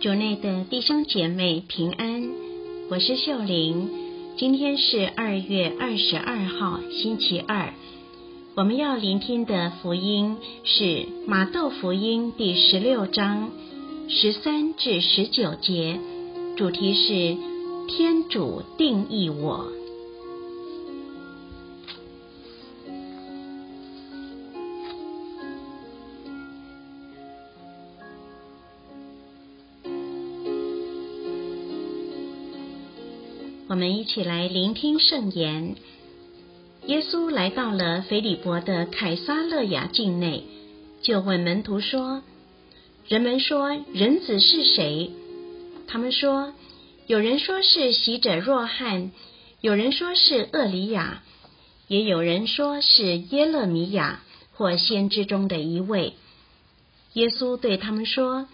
主内的弟兄姐妹平安，我是秀玲。今天是二月二十二号，星期二。我们要聆听的福音是马窦福音第十六章十三至十九节，主题是天主定义我。我们一起来聆听圣言。耶稣来到了腓利伯的凯撒勒雅境内，就问门徒说：“人们说人子是谁？”他们说：“有人说是洗者若翰，有人说是厄里亚，也有人说是耶勒米亚或先知中的一位。”耶稣对他们说：“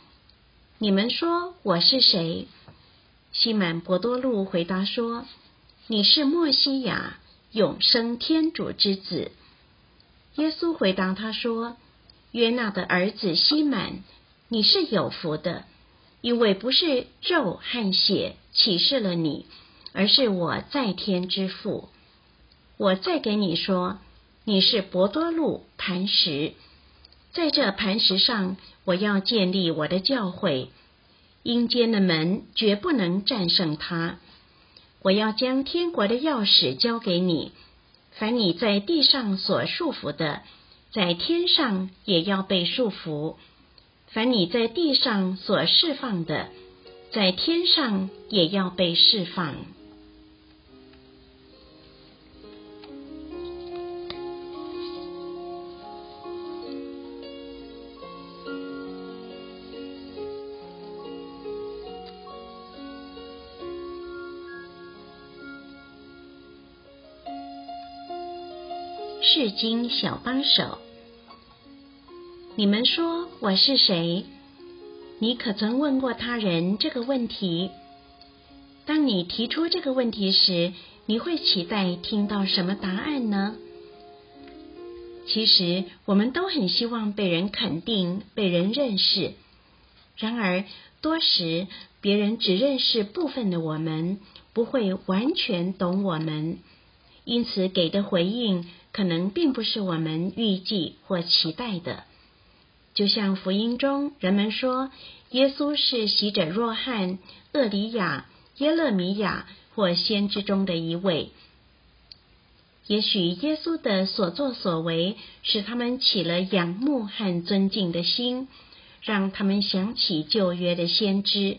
你们说我是谁？”西满伯多禄回答说：“你是默西亚。”永生天主之子，耶稣回答他说：“约纳的儿子西满，你是有福的，因为不是肉和血启示了你，而是我在天之父。我再给你说，你是伯多禄磐石，在这磐石上，我要建立我的教会，阴间的门绝不能战胜它。”我要将天国的钥匙交给你，凡你在地上所束缚的，在天上也要被束缚；凡你在地上所释放的，在天上也要被释放。世经小帮手，你们说我是谁？你可曾问过他人这个问题？当你提出这个问题时，你会期待听到什么答案呢？其实，我们都很希望被人肯定、被人认识。然而，多时别人只认识部分的我们，不会完全懂我们，因此给的回应，可能并不是我们预计或期待的，就像福音中人们说耶稣是喜者若翰、厄里亚、耶勒米亚或先知中的一位。也许耶稣的所作所为使他们起了仰慕和尊敬的心，让他们想起旧约的先知。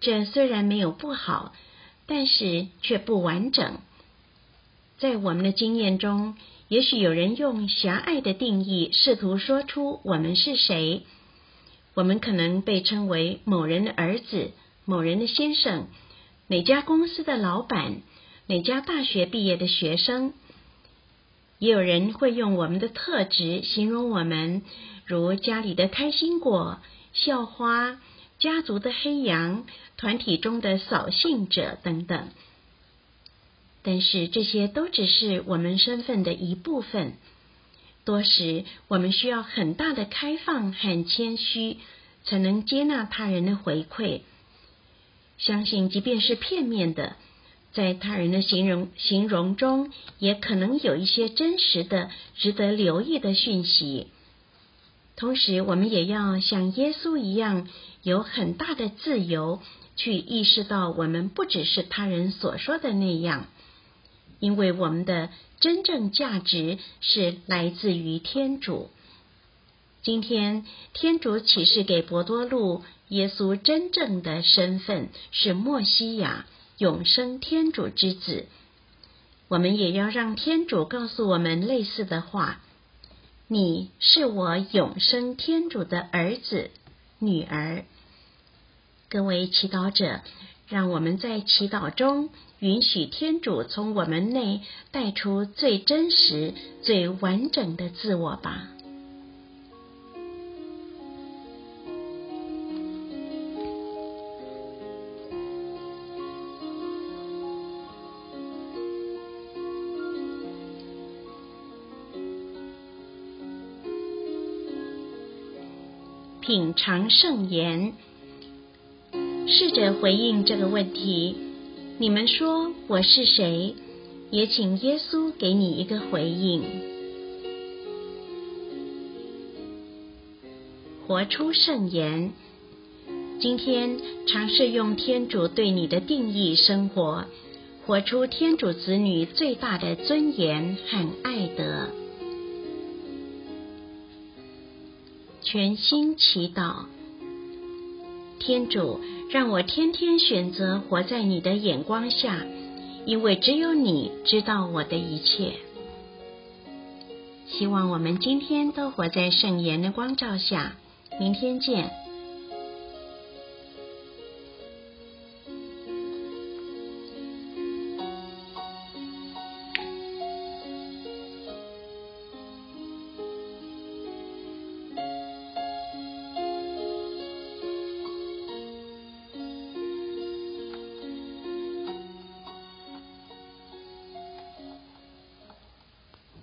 这虽然没有不好，但是却不完整。在我们的经验中，也许有人用狭隘的定义试图说出我们是谁。我们可能被称为某人的儿子、某人的先生、哪家公司的老板、哪家大学毕业的学生。也有人会用我们的特质形容我们，如家里的开心果、校花、家族的黑羊、团体中的扫兴者等等。但是这些都只是我们身份的一部分。多时，我们需要很大的开放和谦虚，才能接纳他人的回馈。相信，即便是片面的，在他人的形容形容中，也可能有一些真实的、值得留意的讯息。同时，我们也要像耶稣一样，有很大的自由，去意识到我们不只是他人所说的那样。因为我们的真正价值是来自于天主。今天，天主启示给伯多禄，耶稣真正的身份是默西亚，永生天主之子。我们也要让天主告诉我们类似的话：“你是我永生天主的儿子、女儿。”各位祈祷者，让我们在祈祷中。允许天主从我们内带出最真实、最完整的自我吧。品尝圣言。试着回应这个问题。你们说我是谁？也请耶稣给你一个回应。活出圣言。今天尝试用天主对你的定义生活，活出天主子女最大的尊严和爱德。全心祈祷，天主，让我天天选择活在你的眼光下，因为只有你知道我的一切。希望我们今天都活在圣言的光照下。明天见。